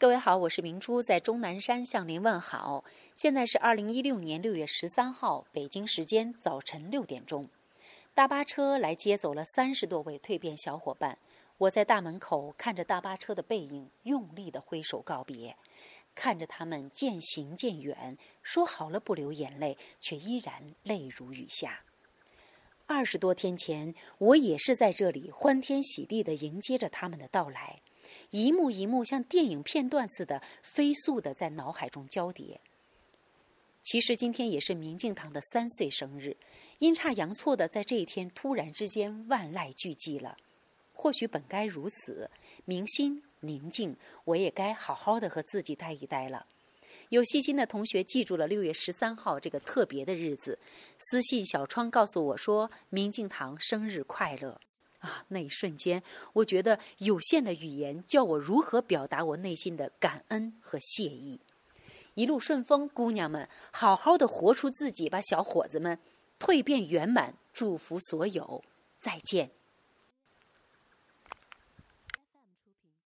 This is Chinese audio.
各位好，我是明珠，在钟南山向您问好。现在是二零一六年六月十三号，北京时间早晨六点钟，大巴车来接走了三十多位蜕变小伙伴。我在大门口看着大巴车的背影，用力的挥手告别，看着他们渐行渐远，说好了不流眼泪，却依然泪如雨下。二十多天前，我也是在这里欢天喜地的迎接着他们的到来。一幕一幕像电影片段似的飞速的在脑海中交叠。其实今天也是明镜堂的三岁生日，阴差阳错的在这一天突然之间万籁俱寂了。或许本该如此，明心宁静，我也该好好的和自己待一待了。有细心的同学记住了六月十三号这个特别的日子，私信小窗告诉我说：“明镜堂生日快乐。”啊，那一瞬间，我觉得有限的语言叫我如何表达我内心的感恩和谢意。一路顺风，姑娘们，好好的活出自己吧，小伙子们，蜕变圆满，祝福所有，再见。